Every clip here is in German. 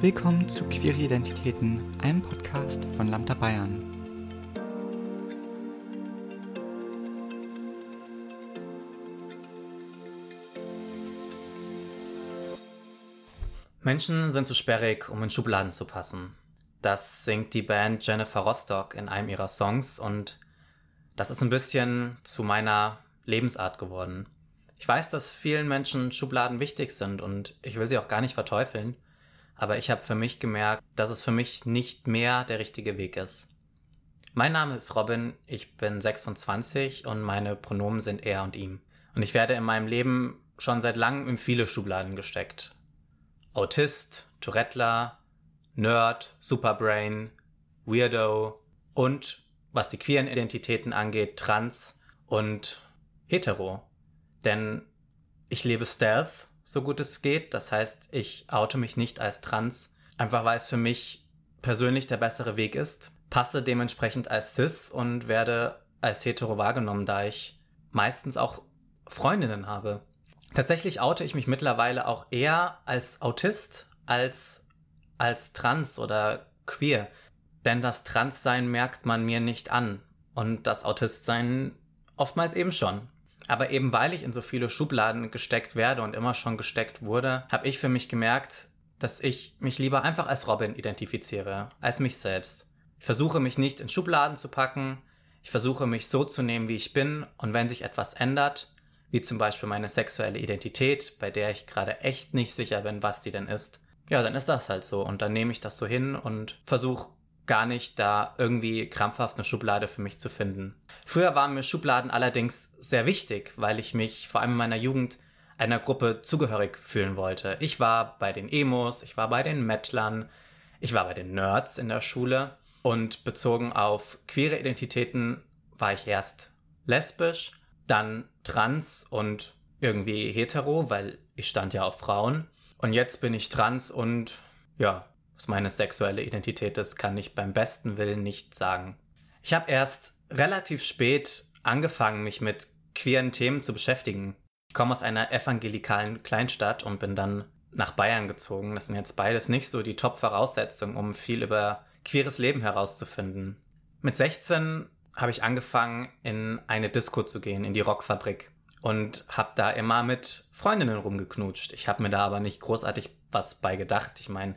Willkommen zu Queere Identitäten, einem Podcast von Lambda Bayern. Menschen sind zu sperrig, um in Schubladen zu passen. Das singt die Band Jennifer Rostock in einem ihrer Songs und das ist ein bisschen zu meiner Lebensart geworden. Ich weiß, dass vielen Menschen Schubladen wichtig sind und ich will sie auch gar nicht verteufeln, aber ich habe für mich gemerkt, dass es für mich nicht mehr der richtige Weg ist. Mein Name ist Robin, ich bin 26 und meine Pronomen sind er und ihm. Und ich werde in meinem Leben schon seit langem in viele Schubladen gesteckt. Autist, Tourettler, Nerd, Superbrain, Weirdo und, was die queeren Identitäten angeht, Trans und Hetero. Denn ich lebe Stealth, so gut es geht. Das heißt, ich oute mich nicht als trans, einfach weil es für mich persönlich der bessere Weg ist. Passe dementsprechend als cis und werde als hetero wahrgenommen, da ich meistens auch Freundinnen habe. Tatsächlich oute ich mich mittlerweile auch eher als Autist als als trans oder queer. Denn das Transsein merkt man mir nicht an und das Autistsein oftmals eben schon. Aber eben weil ich in so viele Schubladen gesteckt werde und immer schon gesteckt wurde, habe ich für mich gemerkt, dass ich mich lieber einfach als Robin identifiziere, als mich selbst. Ich versuche mich nicht in Schubladen zu packen, ich versuche mich so zu nehmen, wie ich bin, und wenn sich etwas ändert, wie zum Beispiel meine sexuelle Identität, bei der ich gerade echt nicht sicher bin, was die denn ist, ja, dann ist das halt so. Und dann nehme ich das so hin und versuche gar nicht, da irgendwie krampfhaft eine Schublade für mich zu finden. Früher waren mir Schubladen allerdings sehr wichtig, weil ich mich vor allem in meiner Jugend einer Gruppe zugehörig fühlen wollte. Ich war bei den Emos, ich war bei den Mettlern, ich war bei den Nerds in der Schule und bezogen auf queere Identitäten war ich erst lesbisch, dann trans und irgendwie hetero, weil ich stand ja auf Frauen. Und jetzt bin ich trans und ja, was meine sexuelle Identität ist, kann ich beim besten Willen nicht sagen. Ich habe erst relativ spät angefangen, mich mit queeren Themen zu beschäftigen. Ich komme aus einer evangelikalen Kleinstadt und bin dann nach Bayern gezogen. Das sind jetzt beides nicht so die Top-Voraussetzungen, um viel über queeres Leben herauszufinden. Mit 16 habe ich angefangen, in eine Disco zu gehen, in die Rockfabrik. Und habe da immer mit Freundinnen rumgeknutscht. Ich habe mir da aber nicht großartig was bei gedacht. Ich meine,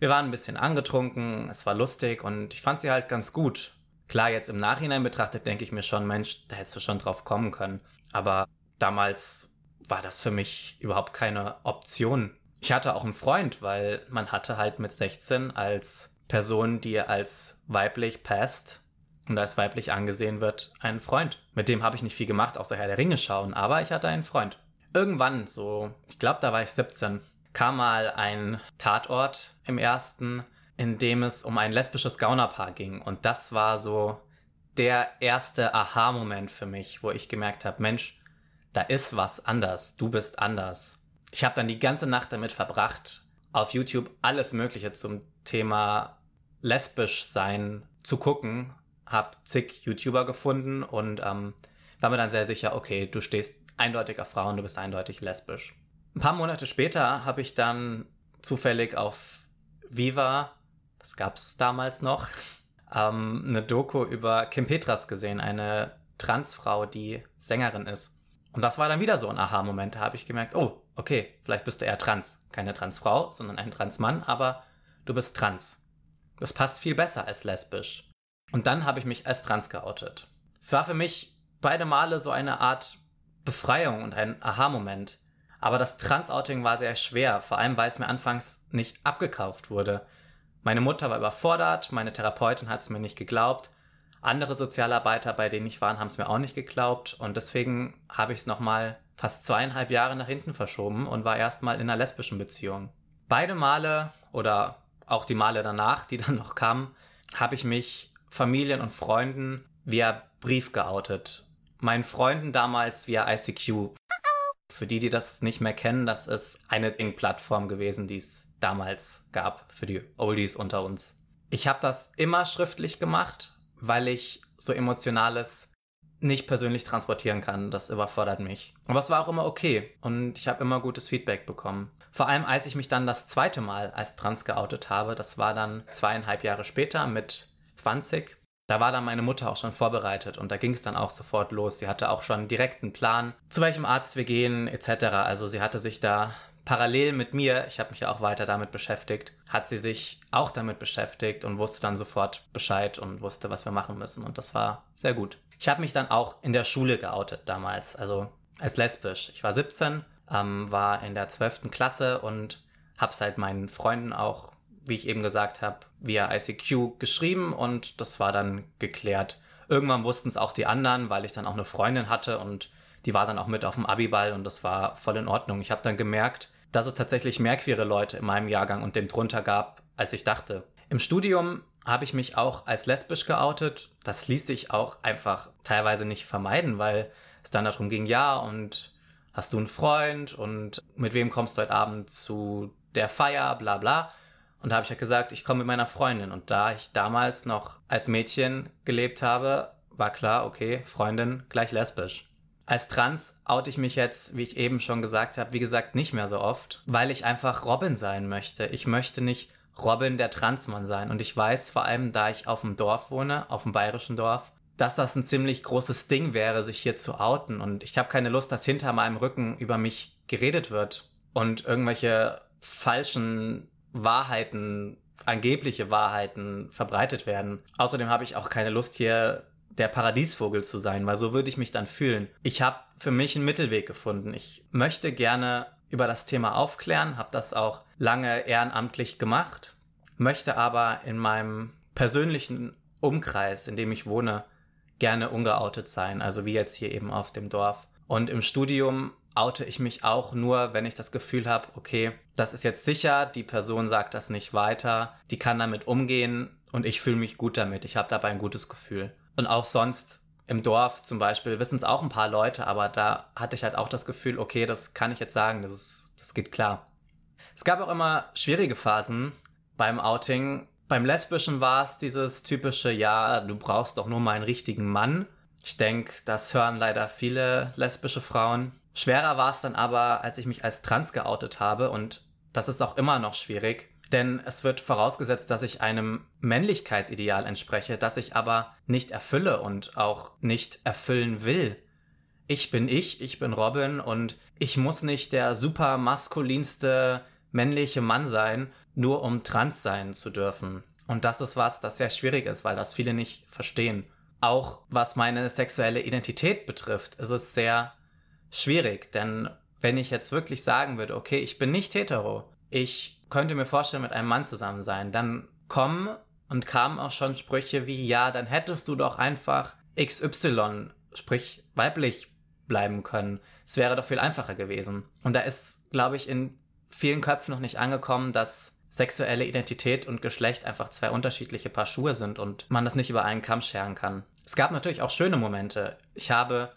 wir waren ein bisschen angetrunken, es war lustig und ich fand sie halt ganz gut. Klar, jetzt im Nachhinein betrachtet denke ich mir schon, Mensch, da hättest du schon drauf kommen können. Aber damals war das für mich überhaupt keine Option. Ich hatte auch einen Freund, weil man hatte halt mit 16 als Person, die als weiblich passt und als weiblich angesehen wird, einen Freund. Mit dem habe ich nicht viel gemacht, außer Herr der Ringe schauen, aber ich hatte einen Freund. Irgendwann, so, ich glaube, da war ich 17, kam mal ein Tatort im ersten, in dem es um ein lesbisches Gaunerpaar ging. Und das war so der erste Aha-Moment für mich, wo ich gemerkt habe, Mensch, da ist was anders, du bist anders. Ich habe dann die ganze Nacht damit verbracht, auf YouTube alles Mögliche zum Thema lesbisch sein zu gucken, habe zig YouTuber gefunden und ähm, war mir dann sehr sicher, okay, du stehst eindeutig auf Frauen, du bist eindeutig lesbisch. Ein paar Monate später habe ich dann zufällig auf Viva, das gab es damals noch, ähm, eine Doku über Kim Petras gesehen, eine Transfrau, die Sängerin ist. Und das war dann wieder so ein Aha-Moment. Da habe ich gemerkt, oh, okay, vielleicht bist du eher trans. Keine Transfrau, sondern ein Transmann, aber du bist trans. Das passt viel besser als lesbisch. Und dann habe ich mich als trans geoutet. Es war für mich beide Male so eine Art Befreiung und ein Aha-Moment. Aber das Trans-Outing war sehr schwer, vor allem weil es mir anfangs nicht abgekauft wurde. Meine Mutter war überfordert, meine Therapeutin hat es mir nicht geglaubt, andere Sozialarbeiter, bei denen ich war, haben es mir auch nicht geglaubt und deswegen habe ich es nochmal fast zweieinhalb Jahre nach hinten verschoben und war erstmal in einer lesbischen Beziehung. Beide Male oder auch die Male danach, die dann noch kamen, habe ich mich Familien und Freunden via Brief geoutet. Meinen Freunden damals via ICQ. Für die, die das nicht mehr kennen, das ist eine Plattform gewesen, die es damals gab für die Oldies unter uns. Ich habe das immer schriftlich gemacht, weil ich so emotionales nicht persönlich transportieren kann. Das überfordert mich. Aber es war auch immer okay und ich habe immer gutes Feedback bekommen. Vor allem, als ich mich dann das zweite Mal als trans geoutet habe, das war dann zweieinhalb Jahre später mit 20. Da war dann meine Mutter auch schon vorbereitet und da ging es dann auch sofort los. Sie hatte auch schon direkt einen Plan, zu welchem Arzt wir gehen etc. Also sie hatte sich da parallel mit mir, ich habe mich ja auch weiter damit beschäftigt, hat sie sich auch damit beschäftigt und wusste dann sofort Bescheid und wusste, was wir machen müssen. Und das war sehr gut. Ich habe mich dann auch in der Schule geoutet damals, also als lesbisch. Ich war 17, ähm, war in der 12. Klasse und habe seit meinen Freunden auch, wie ich eben gesagt habe, via ICQ geschrieben und das war dann geklärt. Irgendwann wussten es auch die anderen, weil ich dann auch eine Freundin hatte und die war dann auch mit auf dem Abiball und das war voll in Ordnung. Ich habe dann gemerkt, dass es tatsächlich mehr queere Leute in meinem Jahrgang und dem drunter gab, als ich dachte. Im Studium habe ich mich auch als lesbisch geoutet. Das ließ sich auch einfach teilweise nicht vermeiden, weil es dann darum ging, ja, und hast du einen Freund und mit wem kommst du heute Abend zu der Feier, bla bla. Und da habe ich ja gesagt, ich komme mit meiner Freundin. Und da ich damals noch als Mädchen gelebt habe, war klar, okay, Freundin gleich lesbisch. Als Trans oute ich mich jetzt, wie ich eben schon gesagt habe, wie gesagt, nicht mehr so oft, weil ich einfach Robin sein möchte. Ich möchte nicht Robin der Transmann sein. Und ich weiß vor allem, da ich auf dem Dorf wohne, auf dem bayerischen Dorf, dass das ein ziemlich großes Ding wäre, sich hier zu outen. Und ich habe keine Lust, dass hinter meinem Rücken über mich geredet wird und irgendwelche falschen Wahrheiten, angebliche Wahrheiten verbreitet werden. Außerdem habe ich auch keine Lust, hier der Paradiesvogel zu sein, weil so würde ich mich dann fühlen. Ich habe für mich einen Mittelweg gefunden. Ich möchte gerne über das Thema aufklären, habe das auch lange ehrenamtlich gemacht, möchte aber in meinem persönlichen Umkreis, in dem ich wohne, gerne ungeoutet sein, also wie jetzt hier eben auf dem Dorf. Und im Studium oute ich mich auch nur, wenn ich das Gefühl habe, okay, das ist jetzt sicher, die Person sagt das nicht weiter, die kann damit umgehen und ich fühle mich gut damit, ich habe dabei ein gutes Gefühl. Und auch sonst im Dorf zum Beispiel wissen es auch ein paar Leute, aber da hatte ich halt auch das Gefühl, okay, das kann ich jetzt sagen, das, ist, das geht klar. Es gab auch immer schwierige Phasen beim Outing. Beim Lesbischen war es dieses typische, ja, du brauchst doch nur mal einen richtigen Mann. Ich denke, das hören leider viele lesbische Frauen. Schwerer war es dann aber, als ich mich als trans geoutet habe und das ist auch immer noch schwierig, denn es wird vorausgesetzt, dass ich einem Männlichkeitsideal entspreche, das ich aber nicht erfülle und auch nicht erfüllen will. Ich bin ich, ich bin Robin und ich muss nicht der super maskulinste männliche Mann sein, nur um trans sein zu dürfen. Und das ist was, das sehr schwierig ist, weil das viele nicht verstehen. Auch was meine sexuelle Identität betrifft, ist es sehr schwierig, denn wenn ich jetzt wirklich sagen würde, okay, ich bin nicht hetero, ich könnte mir vorstellen, mit einem Mann zusammen sein. Dann kommen und kamen auch schon Sprüche wie, ja, dann hättest du doch einfach XY, sprich weiblich bleiben können. Es wäre doch viel einfacher gewesen. Und da ist, glaube ich, in vielen Köpfen noch nicht angekommen, dass sexuelle Identität und Geschlecht einfach zwei unterschiedliche Paar Schuhe sind und man das nicht über einen Kamm scheren kann. Es gab natürlich auch schöne Momente. Ich habe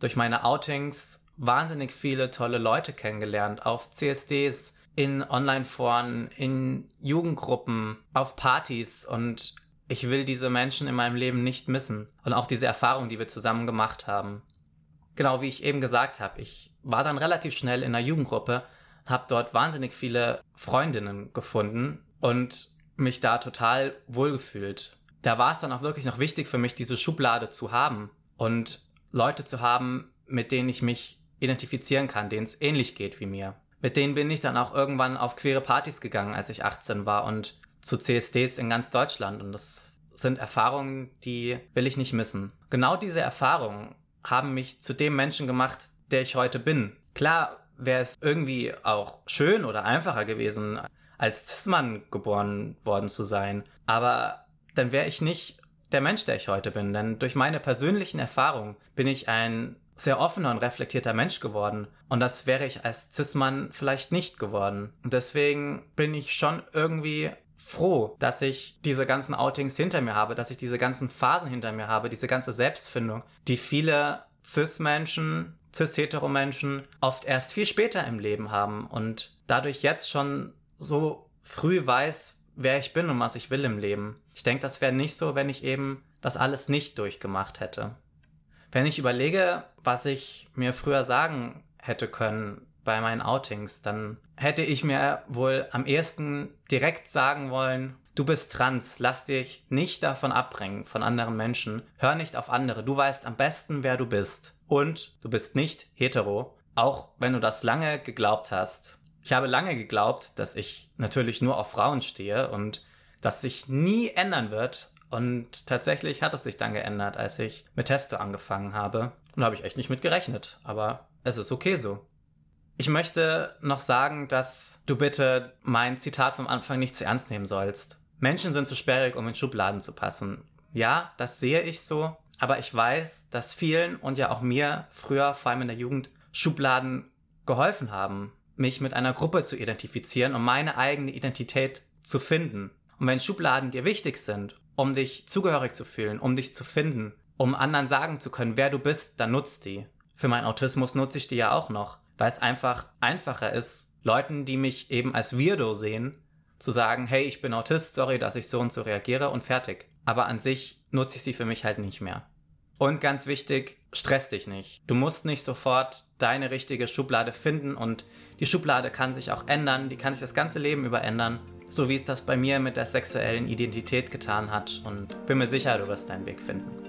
durch meine Outings wahnsinnig viele tolle Leute kennengelernt auf CSDs, in Online-Foren, in Jugendgruppen, auf Partys und ich will diese Menschen in meinem Leben nicht missen und auch diese Erfahrung, die wir zusammen gemacht haben. Genau wie ich eben gesagt habe, ich war dann relativ schnell in einer Jugendgruppe, habe dort wahnsinnig viele Freundinnen gefunden und mich da total wohlgefühlt. Da war es dann auch wirklich noch wichtig für mich, diese Schublade zu haben und Leute zu haben, mit denen ich mich identifizieren kann, denen es ähnlich geht wie mir mit denen bin ich dann auch irgendwann auf queere Partys gegangen, als ich 18 war und zu CSDs in ganz Deutschland. Und das sind Erfahrungen, die will ich nicht missen. Genau diese Erfahrungen haben mich zu dem Menschen gemacht, der ich heute bin. Klar wäre es irgendwie auch schön oder einfacher gewesen, als Cis-Mann geboren worden zu sein. Aber dann wäre ich nicht der Mensch, der ich heute bin. Denn durch meine persönlichen Erfahrungen bin ich ein sehr offener und reflektierter Mensch geworden. Und das wäre ich als Cis-Mann vielleicht nicht geworden. Und deswegen bin ich schon irgendwie froh, dass ich diese ganzen Outings hinter mir habe, dass ich diese ganzen Phasen hinter mir habe, diese ganze Selbstfindung, die viele Cis-Menschen, Cis-Hetero-Menschen oft erst viel später im Leben haben und dadurch jetzt schon so früh weiß, wer ich bin und was ich will im Leben. Ich denke, das wäre nicht so, wenn ich eben das alles nicht durchgemacht hätte. Wenn ich überlege, was ich mir früher sagen hätte können bei meinen Outings, dann hätte ich mir wohl am ehesten direkt sagen wollen, du bist trans, lass dich nicht davon abbringen von anderen Menschen, hör nicht auf andere, du weißt am besten, wer du bist. Und du bist nicht hetero, auch wenn du das lange geglaubt hast. Ich habe lange geglaubt, dass ich natürlich nur auf Frauen stehe und das sich nie ändern wird. Und tatsächlich hat es sich dann geändert, als ich mit Testo angefangen habe. Und da habe ich echt nicht mit gerechnet. Aber es ist okay so. Ich möchte noch sagen, dass du bitte mein Zitat vom Anfang nicht zu ernst nehmen sollst. Menschen sind zu sperrig, um in Schubladen zu passen. Ja, das sehe ich so. Aber ich weiß, dass vielen und ja auch mir früher, vor allem in der Jugend, Schubladen geholfen haben, mich mit einer Gruppe zu identifizieren, um meine eigene Identität zu finden. Und wenn Schubladen dir wichtig sind, um dich zugehörig zu fühlen, um dich zu finden, um anderen sagen zu können, wer du bist, dann nutzt die. Für meinen Autismus nutze ich die ja auch noch, weil es einfach einfacher ist, Leuten, die mich eben als Weirdo sehen, zu sagen, hey, ich bin Autist, sorry, dass ich so und so reagiere und fertig. Aber an sich nutze ich sie für mich halt nicht mehr. Und ganz wichtig, stress dich nicht. Du musst nicht sofort deine richtige Schublade finden und die Schublade kann sich auch ändern, die kann sich das ganze Leben über ändern, so wie es das bei mir mit der sexuellen Identität getan hat und bin mir sicher, du wirst deinen Weg finden.